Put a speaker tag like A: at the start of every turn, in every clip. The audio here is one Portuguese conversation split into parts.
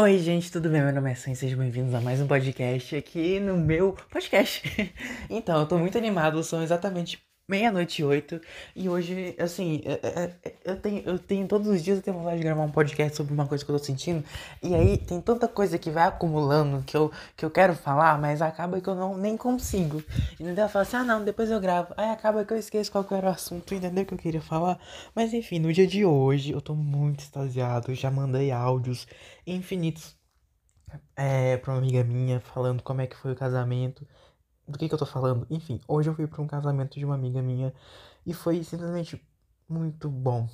A: Oi, gente, tudo bem? Meu nome é Sam, sejam bem-vindos a mais um podcast aqui no meu podcast. então, eu tô muito animado, são exatamente meia-noite e oito, e hoje, assim, eu, é, é, é, eu, tenho, eu tenho, todos os dias eu tenho vontade de gravar um podcast sobre uma coisa que eu tô sentindo, e aí tem tanta coisa que vai acumulando que eu, que eu quero falar, mas acaba que eu não nem consigo, entendeu? Eu falo assim, ah não, depois eu gravo, aí acaba que eu esqueço qual que era o assunto, entendeu? Que eu queria falar, mas enfim, no dia de hoje eu tô muito extasiado, já mandei áudios infinitos é, pra uma amiga minha falando como é que foi o casamento, do que, que eu tô falando? Enfim, hoje eu fui para um casamento de uma amiga minha e foi simplesmente muito bom.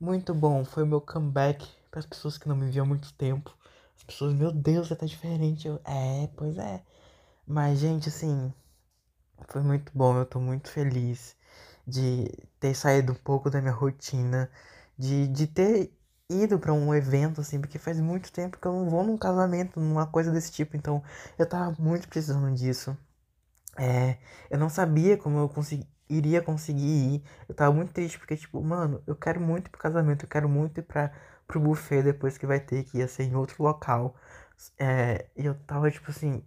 A: Muito bom. Foi o meu comeback para as pessoas que não me viam há muito tempo. As pessoas, meu Deus, você tá diferente. Eu, é, pois é. Mas, gente, assim, foi muito bom. Eu tô muito feliz de ter saído um pouco da minha rotina, de, de ter ido para um evento, assim, porque faz muito tempo que eu não vou num casamento, numa coisa desse tipo. Então, eu tava muito precisando disso. É, eu não sabia como eu consegui, iria conseguir ir. Eu tava muito triste, porque, tipo, mano, eu quero muito ir pro casamento, eu quero muito ir pra, pro buffet depois que vai ter, que ia ser em outro local. É, e eu tava, tipo assim,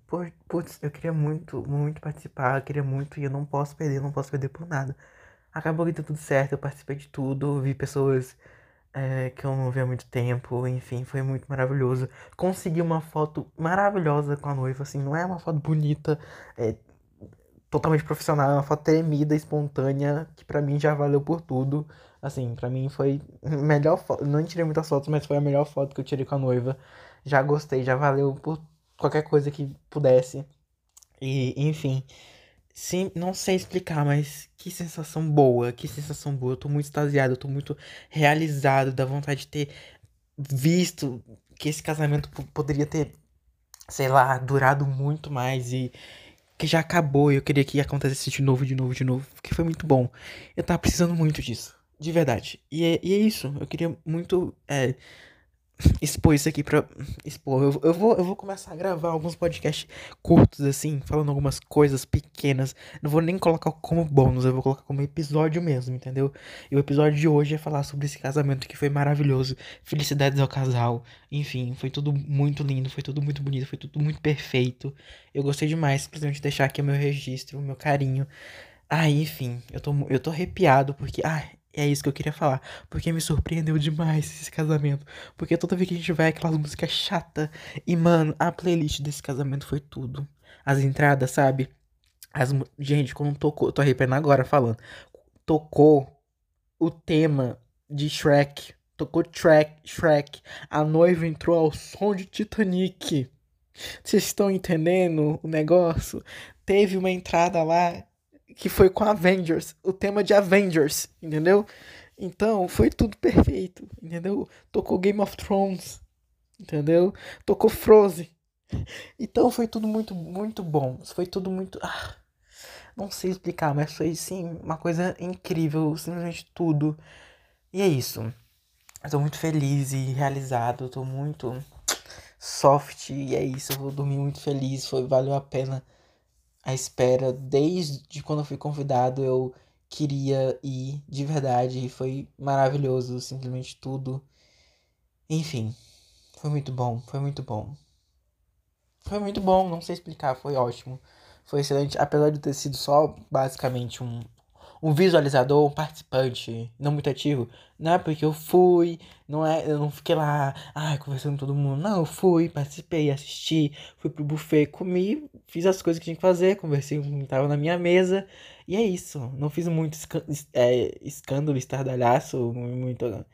A: putz, eu queria muito, muito participar, eu queria muito, e eu não posso perder, eu não posso perder por nada. Acabou que deu tudo certo, eu participei de tudo, vi pessoas é, que eu não vi há muito tempo, enfim, foi muito maravilhoso. Consegui uma foto maravilhosa com a noiva, assim, não é uma foto bonita, é totalmente profissional, é uma foto tremida, espontânea, que para mim já valeu por tudo. Assim, para mim foi melhor foto, não tirei muitas fotos, mas foi a melhor foto que eu tirei com a noiva. Já gostei, já valeu por qualquer coisa que pudesse. E, enfim, Sim, não sei explicar, mas que sensação boa, que sensação boa. Eu tô muito extasiado, eu tô muito realizado, da vontade de ter visto que esse casamento poderia ter, sei lá, durado muito mais e que já acabou e eu queria que acontecesse de novo, de novo, de novo, porque foi muito bom. Eu tava precisando muito disso, de verdade. E é, e é isso, eu queria muito é, expor isso aqui pra expor. Eu, eu, vou, eu vou começar a gravar alguns podcasts curtos, assim, falando algumas coisas pequenas. Não vou nem colocar como bônus, eu vou colocar como episódio mesmo, entendeu? E o episódio de hoje é falar sobre esse casamento que foi maravilhoso. Felicidades ao casal. Enfim, foi tudo muito lindo, foi tudo muito bonito, foi tudo muito perfeito. Eu gostei demais, simplesmente deixar aqui o meu registro, o meu carinho. Ah, enfim, eu tô, eu tô arrepiado porque, ah, é isso que eu queria falar. Porque me surpreendeu demais esse casamento. Porque toda vez que a gente vai, aquelas músicas chata E, mano, a playlist desse casamento foi tudo. As entradas, sabe? As, gente, quando tocou. Tô arrepiando agora falando. Tocou o tema de Shrek. Tocou track, Shrek. A noiva entrou ao som de Titanic. Vocês estão entendendo o negócio? Teve uma entrada lá que foi com Avengers, o tema de Avengers, entendeu? Então, foi tudo perfeito, entendeu? Tocou Game of Thrones, entendeu? Tocou Frozen. Então foi tudo muito, muito bom. Foi tudo muito. Ah, não sei explicar, mas foi sim uma coisa incrível, simplesmente tudo. E é isso. Eu tô muito feliz e realizado, tô muito soft e é isso. Eu vou dormir muito feliz, foi valeu a pena a espera. Desde quando eu fui convidado, eu queria ir de verdade. E foi maravilhoso, simplesmente tudo. Enfim, foi muito bom, foi muito bom. Foi muito bom, não sei explicar, foi ótimo. Foi excelente, apesar de ter sido só basicamente um, um visualizador, um participante não muito ativo. Não é porque eu fui, não é, eu não fiquei lá, ai, conversando com todo mundo. Não, eu fui, participei, assisti, fui pro buffet, comi, fiz as coisas que tinha que fazer, conversei com quem tava na minha mesa. E é isso. Não fiz muito é, escândalo, estardalhaço, muito.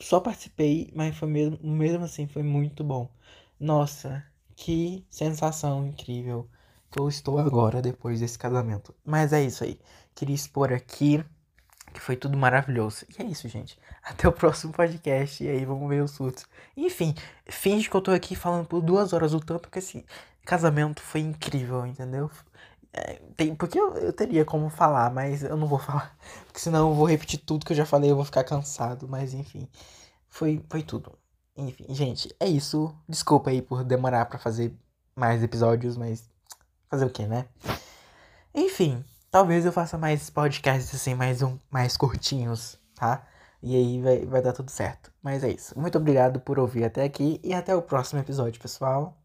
A: Só participei, mas foi mesmo, mesmo assim, foi muito bom. Nossa, que sensação incrível que eu estou agora depois desse casamento. Mas é isso aí. Queria expor aqui que foi tudo maravilhoso. E é isso, gente. Até o próximo podcast. E aí, vamos ver os surtos. Enfim, finge que eu tô aqui falando por duas horas o tanto que esse casamento foi incrível, entendeu? É, tem, porque eu, eu teria como falar, mas eu não vou falar. Porque senão eu vou repetir tudo que eu já falei, eu vou ficar cansado. Mas enfim, foi, foi tudo. Enfim, gente, é isso. Desculpa aí por demorar para fazer mais episódios, mas fazer o que, né? Enfim, talvez eu faça mais podcasts assim, mais, um, mais curtinhos, tá? E aí vai, vai dar tudo certo. Mas é isso. Muito obrigado por ouvir até aqui e até o próximo episódio, pessoal.